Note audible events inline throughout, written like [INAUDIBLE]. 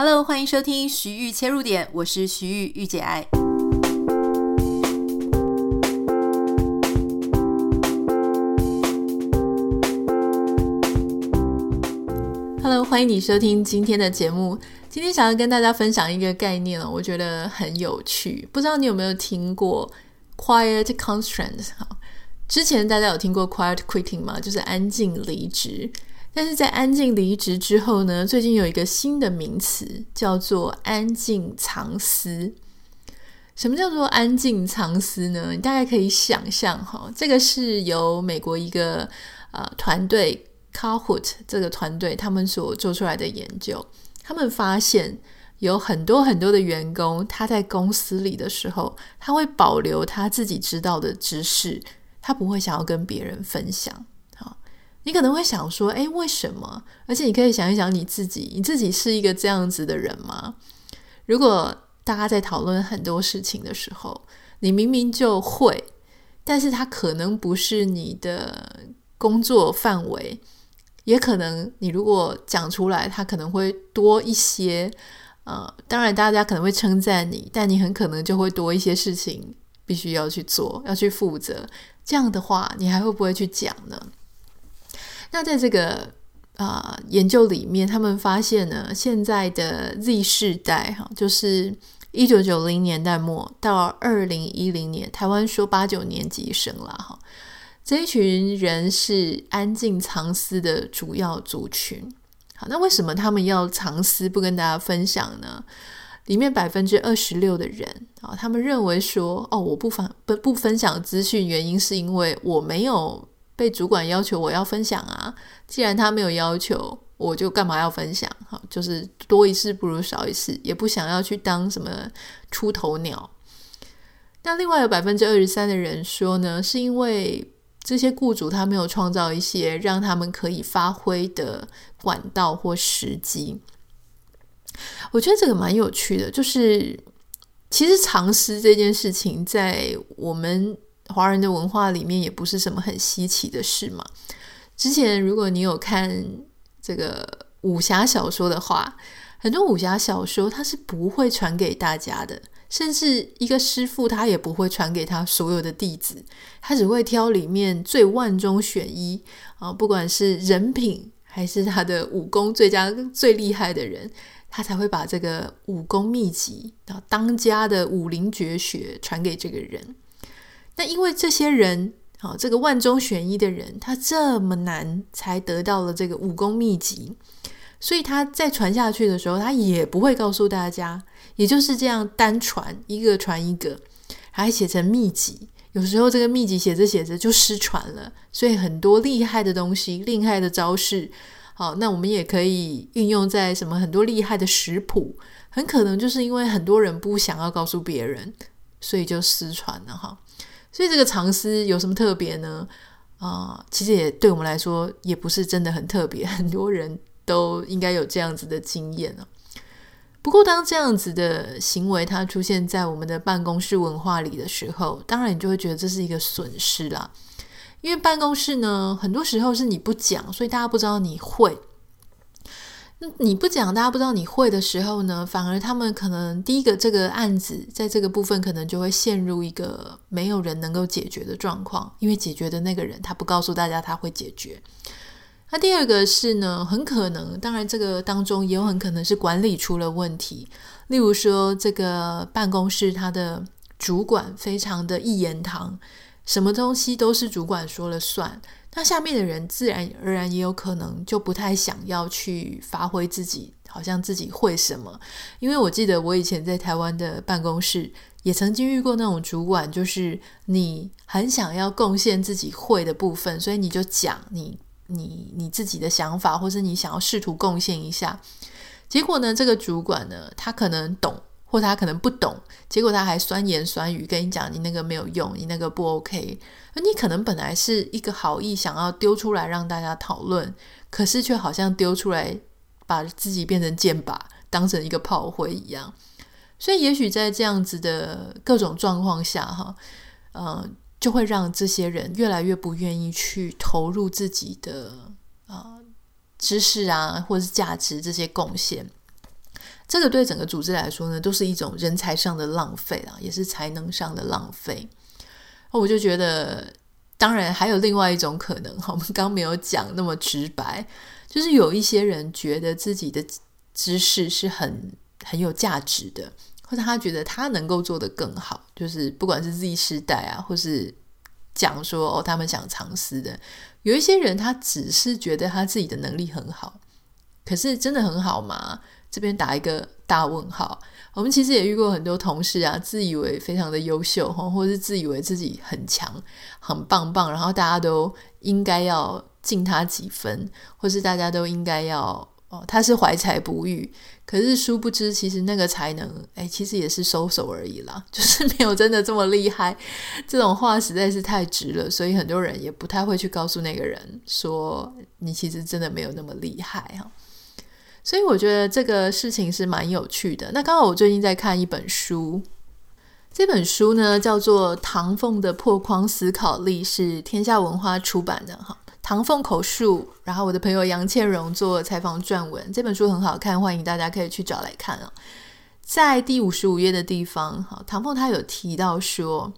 Hello，欢迎收听徐玉切入点，我是徐豫御姐爱。Hello，欢迎你收听今天的节目。今天想要跟大家分享一个概念哦，我觉得很有趣，不知道你有没有听过 Quiet Constraint？好，之前大家有听过 Quiet Quitting 吗？就是安静离职。但是在安静离职之后呢，最近有一个新的名词叫做安静藏私。什么叫做安静藏私呢？你大概可以想象哈，这个是由美国一个呃团队 carhoot 这个团队他们所做出来的研究。他们发现有很多很多的员工，他在公司里的时候，他会保留他自己知道的知识，他不会想要跟别人分享。你可能会想说，诶，为什么？而且你可以想一想你自己，你自己是一个这样子的人吗？如果大家在讨论很多事情的时候，你明明就会，但是它可能不是你的工作范围，也可能你如果讲出来，它可能会多一些。呃，当然大家可能会称赞你，但你很可能就会多一些事情必须要去做，要去负责。这样的话，你还会不会去讲呢？那在这个啊、研究里面，他们发现呢，现在的 Z 世代哈，就是一九九零年代末到二零一零年，台湾说八九年级生了哈，这一群人是安静藏私的主要族群。好，那为什么他们要藏私不跟大家分享呢？里面百分之二十六的人啊，他们认为说，哦，我不分不不分享资讯，原因是因为我没有。被主管要求我要分享啊，既然他没有要求，我就干嘛要分享？好，就是多一事不如少一事，也不想要去当什么出头鸟。那另外有百分之二十三的人说呢，是因为这些雇主他没有创造一些让他们可以发挥的管道或时机。我觉得这个蛮有趣的，就是其实藏私这件事情在我们。华人的文化里面也不是什么很稀奇的事嘛。之前如果你有看这个武侠小说的话，很多武侠小说他是不会传给大家的，甚至一个师傅他也不会传给他所有的弟子，他只会挑里面最万中选一啊，不管是人品还是他的武功最佳最厉害的人，他才会把这个武功秘籍啊，当家的武林绝学传给这个人。那因为这些人，好，这个万中选一的人，他这么难才得到了这个武功秘籍，所以他在传下去的时候，他也不会告诉大家，也就是这样单传一个传一个，还写成秘籍。有时候这个秘籍写着写着就失传了，所以很多厉害的东西、厉害的招式，好，那我们也可以运用在什么很多厉害的食谱，很可能就是因为很多人不想要告诉别人，所以就失传了哈。所以这个藏私有什么特别呢？啊、其实也对我们来说也不是真的很特别，[LAUGHS] 很多人都应该有这样子的经验了。不过，当这样子的行为它出现在我们的办公室文化里的时候，当然你就会觉得这是一个损失啦。因为办公室呢，很多时候是你不讲，所以大家不知道你会。那你不讲，大家不知道你会的时候呢，反而他们可能第一个这个案子在这个部分可能就会陷入一个没有人能够解决的状况，因为解决的那个人他不告诉大家他会解决。那第二个是呢，很可能，当然这个当中也有很可能是管理出了问题，例如说这个办公室他的主管非常的一言堂，什么东西都是主管说了算。那下面的人自然而然也有可能就不太想要去发挥自己，好像自己会什么。因为我记得我以前在台湾的办公室也曾经遇过那种主管，就是你很想要贡献自己会的部分，所以你就讲你你你自己的想法，或是你想要试图贡献一下。结果呢，这个主管呢，他可能懂。或他可能不懂，结果他还酸言酸语跟你讲，你那个没有用，你那个不 OK。而你可能本来是一个好意，想要丢出来让大家讨论，可是却好像丢出来把自己变成箭靶，当成一个炮灰一样。所以也许在这样子的各种状况下，哈，嗯，就会让这些人越来越不愿意去投入自己的啊知识啊，或者是价值这些贡献。这个对整个组织来说呢，都是一种人才上的浪费啊，也是才能上的浪费。我就觉得，当然还有另外一种可能，我们刚没有讲那么直白，就是有一些人觉得自己的知识是很很有价值的，或者他觉得他能够做得更好，就是不管是 Z 世代啊，或是讲说哦，他们想尝试的，有一些人他只是觉得他自己的能力很好，可是真的很好吗？这边打一个大问号。我们其实也遇过很多同事啊，自以为非常的优秀，或者是自以为自己很强、很棒棒，然后大家都应该要敬他几分，或是大家都应该要哦，他是怀才不遇。可是殊不知，其实那个才能，哎，其实也是收手而已啦，[LAUGHS] 就是没有真的这么厉害。这种话实在是太直了，所以很多人也不太会去告诉那个人说，你其实真的没有那么厉害哈。所以我觉得这个事情是蛮有趣的。那刚好我最近在看一本书，这本书呢叫做《唐凤的破框思考力》，是天下文化出版的哈。唐凤口述，然后我的朋友杨倩蓉做采访撰文。这本书很好看，欢迎大家可以去找来看啊。在第五十五页的地方，哈，唐凤他有提到说，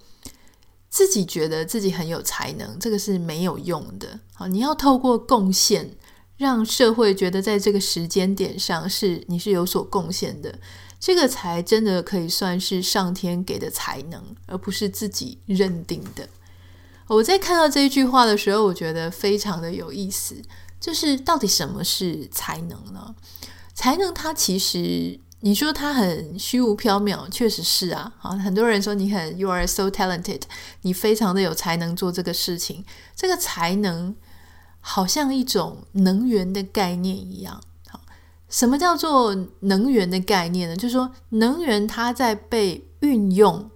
自己觉得自己很有才能，这个是没有用的。好，你要透过贡献。让社会觉得在这个时间点上是你是有所贡献的，这个才真的可以算是上天给的才能，而不是自己认定的。我在看到这一句话的时候，我觉得非常的有意思，就是到底什么是才能呢？才能它其实你说它很虚无缥缈，确实是啊。好，很多人说你很 you are so talented，你非常的有才能做这个事情，这个才能。好像一种能源的概念一样。好，什么叫做能源的概念呢？就是说，能源它在被运用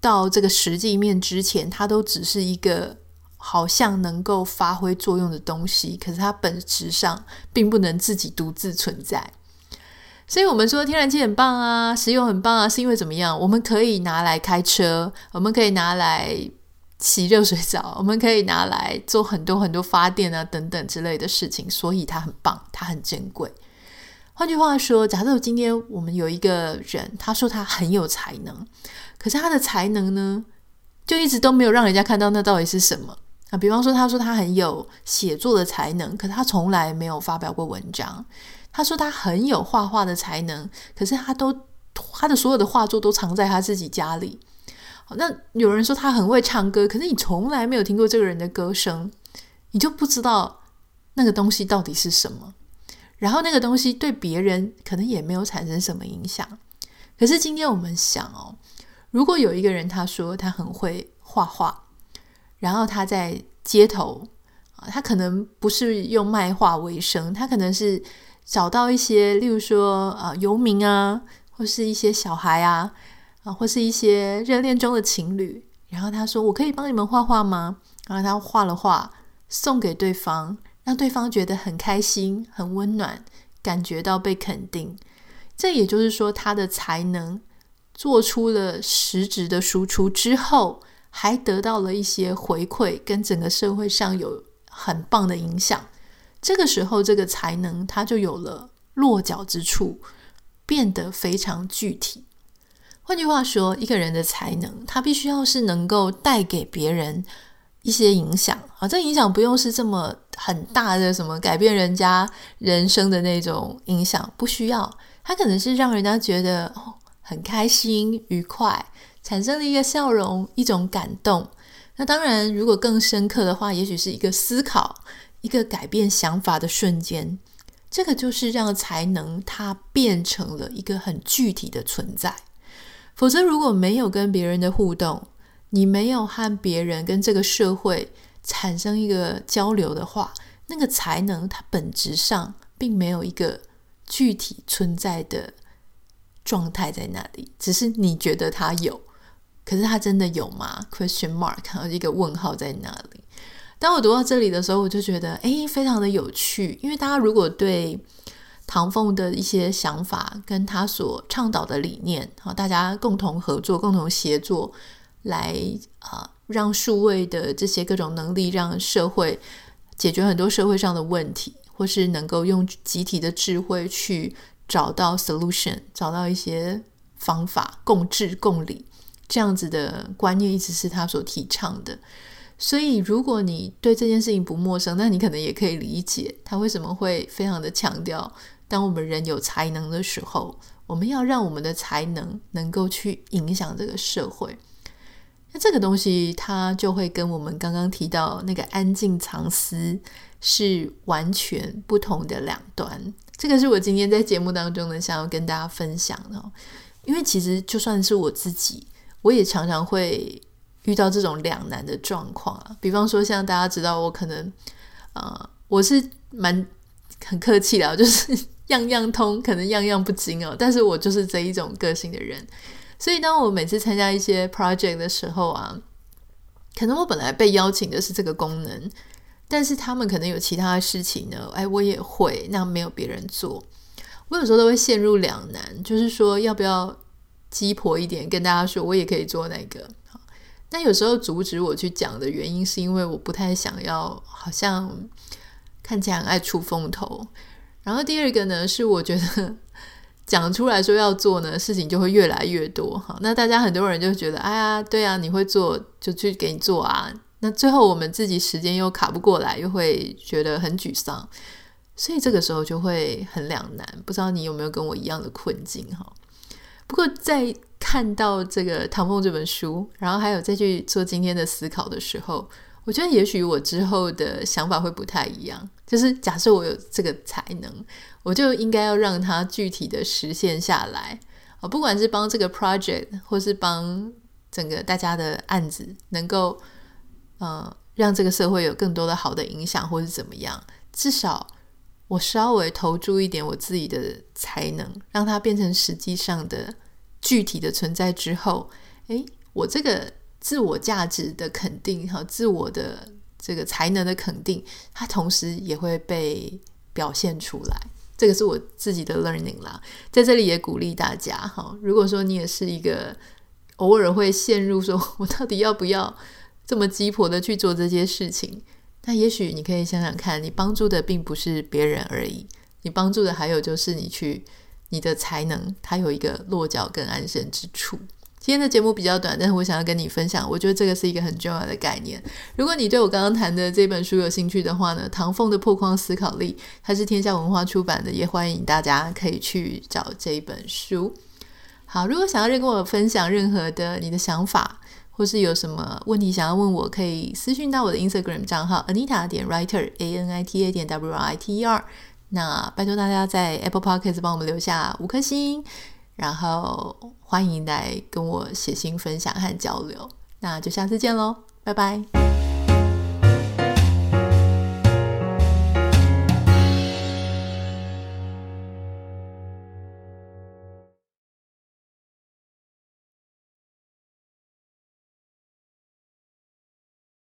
到这个实际面之前，它都只是一个好像能够发挥作用的东西，可是它本质上并不能自己独自存在。所以，我们说天然气很棒啊，石油很棒啊，是因为怎么样？我们可以拿来开车，我们可以拿来。洗热水澡，我们可以拿来做很多很多发电啊等等之类的事情，所以它很棒，它很珍贵。换句话说，假设今天我们有一个人，他说他很有才能，可是他的才能呢，就一直都没有让人家看到那到底是什么啊？比方说，他说他很有写作的才能，可是他从来没有发表过文章。他说他很有画画的才能，可是他都他的所有的画作都藏在他自己家里。那有人说他很会唱歌，可是你从来没有听过这个人的歌声，你就不知道那个东西到底是什么。然后那个东西对别人可能也没有产生什么影响。可是今天我们想哦，如果有一个人他说他很会画画，然后他在街头啊，他可能不是用卖画为生，他可能是找到一些，例如说啊游民啊，或是一些小孩啊。啊，或是一些热恋中的情侣，然后他说：“我可以帮你们画画吗？”然后他画了画，送给对方，让对方觉得很开心、很温暖，感觉到被肯定。这也就是说，他的才能做出了实质的输出之后，还得到了一些回馈，跟整个社会上有很棒的影响。这个时候，这个才能他就有了落脚之处，变得非常具体。换句话说，一个人的才能，他必须要是能够带给别人一些影响啊。这影响不用是这么很大的，什么改变人家人生的那种影响，不需要。他可能是让人家觉得很开心、愉快，产生了一个笑容、一种感动。那当然，如果更深刻的话，也许是一个思考、一个改变想法的瞬间。这个就是让才能它变成了一个很具体的存在。否则，如果没有跟别人的互动，你没有和别人跟这个社会产生一个交流的话，那个才能它本质上并没有一个具体存在的状态在那里，只是你觉得它有，可是它真的有吗？Question mark，然后一个问号在那里。当我读到这里的时候，我就觉得，诶，非常的有趣，因为大家如果对唐凤的一些想法跟他所倡导的理念，好，大家共同合作、共同协作，来啊，让数位的这些各种能力，让社会解决很多社会上的问题，或是能够用集体的智慧去找到 solution，找到一些方法，共治共理，这样子的观念一直是他所提倡的。所以，如果你对这件事情不陌生，那你可能也可以理解他为什么会非常的强调，当我们人有才能的时候，我们要让我们的才能能够去影响这个社会。那这个东西，它就会跟我们刚刚提到那个安静藏思是完全不同的两端。这个是我今天在节目当中呢，想要跟大家分享的。因为其实就算是我自己，我也常常会。遇到这种两难的状况啊，比方说像大家知道我可能，呃，我是蛮很客气的，[LAUGHS] 就是样样通，可能样样不精哦，但是我就是这一种个性的人，所以当我每次参加一些 project 的时候啊，可能我本来被邀请的是这个功能，但是他们可能有其他的事情呢，哎，我也会，那没有别人做，我有时候都会陷入两难，就是说要不要鸡婆一点跟大家说，我也可以做那个。但有时候阻止我去讲的原因，是因为我不太想要，好像看起来很爱出风头。然后第二个呢，是我觉得讲出来说要做呢，事情就会越来越多。好，那大家很多人就觉得，哎呀，对啊，你会做就去给你做啊。那最后我们自己时间又卡不过来，又会觉得很沮丧。所以这个时候就会很两难。不知道你有没有跟我一样的困境？哈。不过在看到这个《唐凤》这本书，然后还有再去做今天的思考的时候，我觉得也许我之后的想法会不太一样。就是假设我有这个才能，我就应该要让它具体的实现下来啊！不管是帮这个 project，或是帮整个大家的案子，能够呃让这个社会有更多的好的影响，或是怎么样，至少我稍微投注一点我自己的才能，让它变成实际上的。具体的存在之后，诶，我这个自我价值的肯定和自我的这个才能的肯定，它同时也会被表现出来。这个是我自己的 learning 啦，在这里也鼓励大家哈。如果说你也是一个偶尔会陷入说 [LAUGHS] 我到底要不要这么鸡婆的去做这些事情，那也许你可以想想看，你帮助的并不是别人而已，你帮助的还有就是你去。你的才能，它有一个落脚跟安身之处。今天的节目比较短，但是我想要跟你分享，我觉得这个是一个很重要的概念。如果你对我刚刚谈的这本书有兴趣的话呢，唐凤的破框思考力，它是天下文化出版的，也欢迎大家可以去找这一本书。好，如果想要跟我分享任何的你的想法，或是有什么问题想要问我，可以私讯到我的 Instagram 账号 Anita 点 Writer A N I T A 点 W R I T E R。那拜托大家在 Apple Podcast 帮我们留下五颗星，然后欢迎来跟我写信分享和交流。那就下次见喽，拜拜。